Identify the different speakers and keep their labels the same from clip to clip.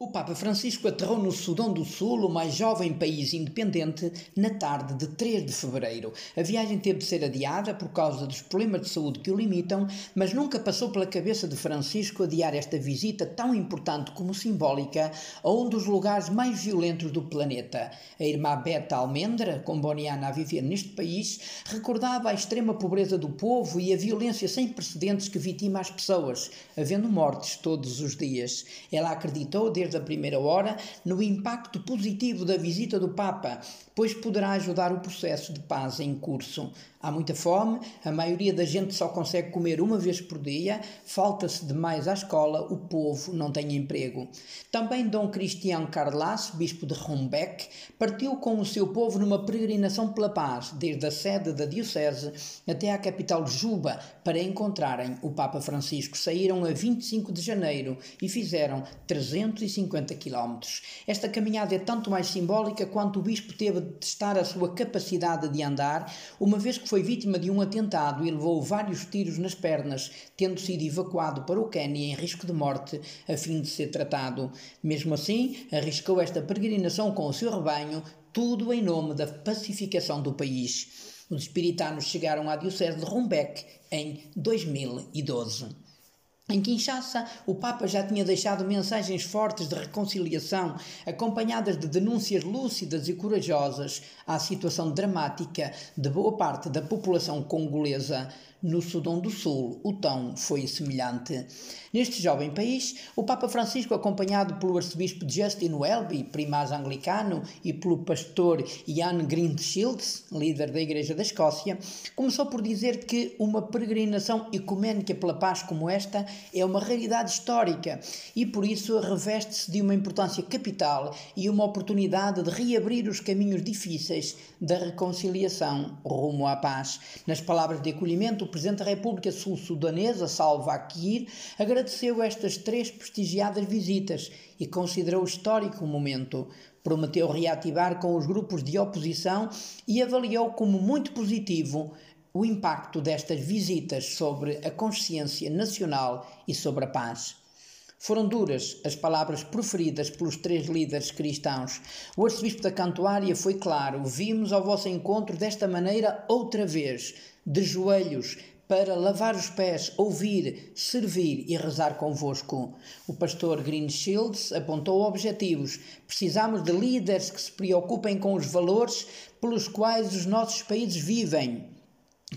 Speaker 1: O Papa Francisco aterrou no Sudão do Sul, o mais jovem país independente, na tarde de 3 de fevereiro. A viagem teve de ser adiada por causa dos problemas de saúde que o limitam, mas nunca passou pela cabeça de Francisco adiar esta visita tão importante como simbólica a um dos lugares mais violentos do planeta. A irmã Beta Almendra, comboniana a viver neste país, recordava a extrema pobreza do povo e a violência sem precedentes que vitima as pessoas, havendo mortes todos os dias. Ela acreditou desde desde a primeira hora no impacto positivo da visita do Papa, pois poderá ajudar o processo de paz em curso. Há muita fome, a maioria da gente só consegue comer uma vez por dia, falta-se demais à escola, o povo não tem emprego. Também Dom Cristiano Carlas, bispo de Rumbeck, partiu com o seu povo numa peregrinação pela paz, desde a sede da diocese até à capital Juba, para encontrarem o Papa Francisco. Saíram a 25 de janeiro e fizeram 350 quilómetros. Esta caminhada é tanto mais simbólica quanto o bispo teve de testar a sua capacidade de andar, uma vez que foi vítima de um atentado e levou vários tiros nas pernas, tendo sido evacuado para o Quênia em risco de morte a fim de ser tratado. Mesmo assim, arriscou esta peregrinação com o seu rebanho, tudo em nome da pacificação do país. Os espiritanos chegaram à Diocese de Rumbeck em 2012. Em Kinshasa, o Papa já tinha deixado mensagens fortes de reconciliação, acompanhadas de denúncias lúcidas e corajosas à situação dramática de boa parte da população congolesa. No Sudão do Sul, o tom foi semelhante. Neste jovem país, o Papa Francisco, acompanhado pelo arcebispo Justin Welby, primaz anglicano, e pelo pastor Ian Greenshields, líder da Igreja da Escócia, começou por dizer que uma peregrinação ecuménica pela paz como esta é uma realidade histórica e, por isso, reveste-se de uma importância capital e uma oportunidade de reabrir os caminhos difíceis da reconciliação rumo à paz. Nas palavras de acolhimento, Presidente da República Sul-Sudanesa, Salva Kiir, agradeceu estas três prestigiadas visitas e considerou histórico o momento. Prometeu reativar com os grupos de oposição e avaliou como muito positivo o impacto destas visitas sobre a consciência nacional e sobre a paz. Foram duras as palavras proferidas pelos três líderes cristãos. O arcebispo da Cantuária foi claro: vimos ao vosso encontro desta maneira outra vez, de joelhos, para lavar os pés, ouvir, servir e rezar convosco. O pastor Green Shields apontou objetivos. Precisamos de líderes que se preocupem com os valores pelos quais os nossos países vivem,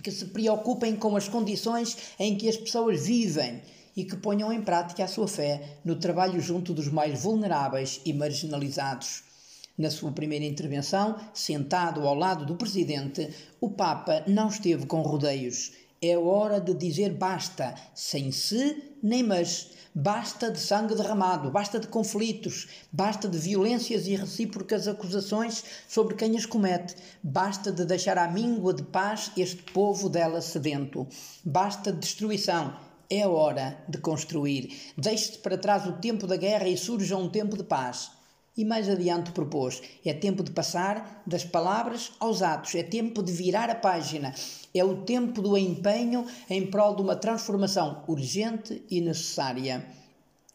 Speaker 1: que se preocupem com as condições em que as pessoas vivem e que ponham em prática a sua fé no trabalho junto dos mais vulneráveis e marginalizados. Na sua primeira intervenção, sentado ao lado do presidente, o Papa não esteve com rodeios. É hora de dizer basta, sem se nem mas. Basta de sangue derramado, basta de conflitos, basta de violências e recíprocas acusações sobre quem as comete, basta de deixar à míngua de paz este povo dela sedento, basta de destruição. É hora de construir. Deixe-se para trás o tempo da guerra e surja um tempo de paz. E mais adiante propôs: é tempo de passar das palavras aos atos, é tempo de virar a página, é o tempo do empenho em prol de uma transformação urgente e necessária.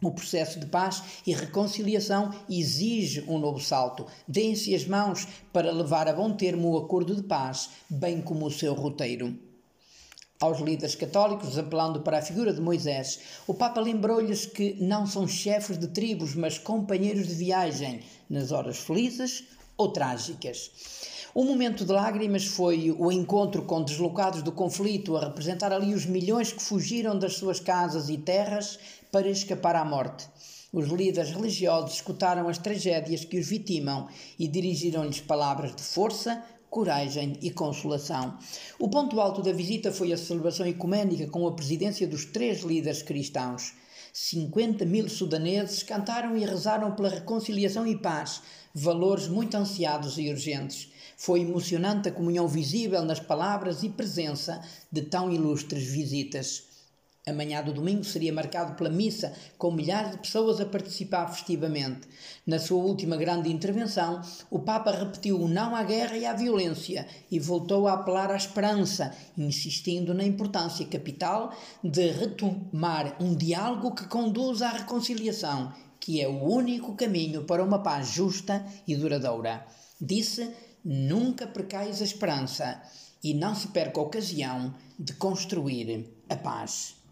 Speaker 1: O processo de paz e reconciliação exige um novo salto. Deem-se as mãos para levar a bom termo o acordo de paz, bem como o seu roteiro. Aos líderes católicos, apelando para a figura de Moisés, o Papa lembrou-lhes que não são chefes de tribos, mas companheiros de viagem, nas horas felizes ou trágicas. Um momento de lágrimas foi o encontro com deslocados do conflito, a representar ali os milhões que fugiram das suas casas e terras para escapar à morte. Os líderes religiosos escutaram as tragédias que os vitimam e dirigiram-lhes palavras de força, coragem e consolação. O ponto alto da visita foi a celebração ecuménica com a presidência dos três líderes cristãos. 50 mil sudaneses cantaram e rezaram pela reconciliação e paz, valores muito ansiados e urgentes. Foi emocionante a comunhão visível nas palavras e presença de tão ilustres visitas. A manhã do domingo seria marcado pela missa, com milhares de pessoas a participar festivamente. Na sua última grande intervenção, o Papa repetiu o não à guerra e à violência e voltou a apelar à esperança, insistindo na importância capital de retomar um diálogo que conduza à reconciliação que é o único caminho para uma paz justa e duradoura. Disse: Nunca precais a esperança e não se perca a ocasião de construir a paz.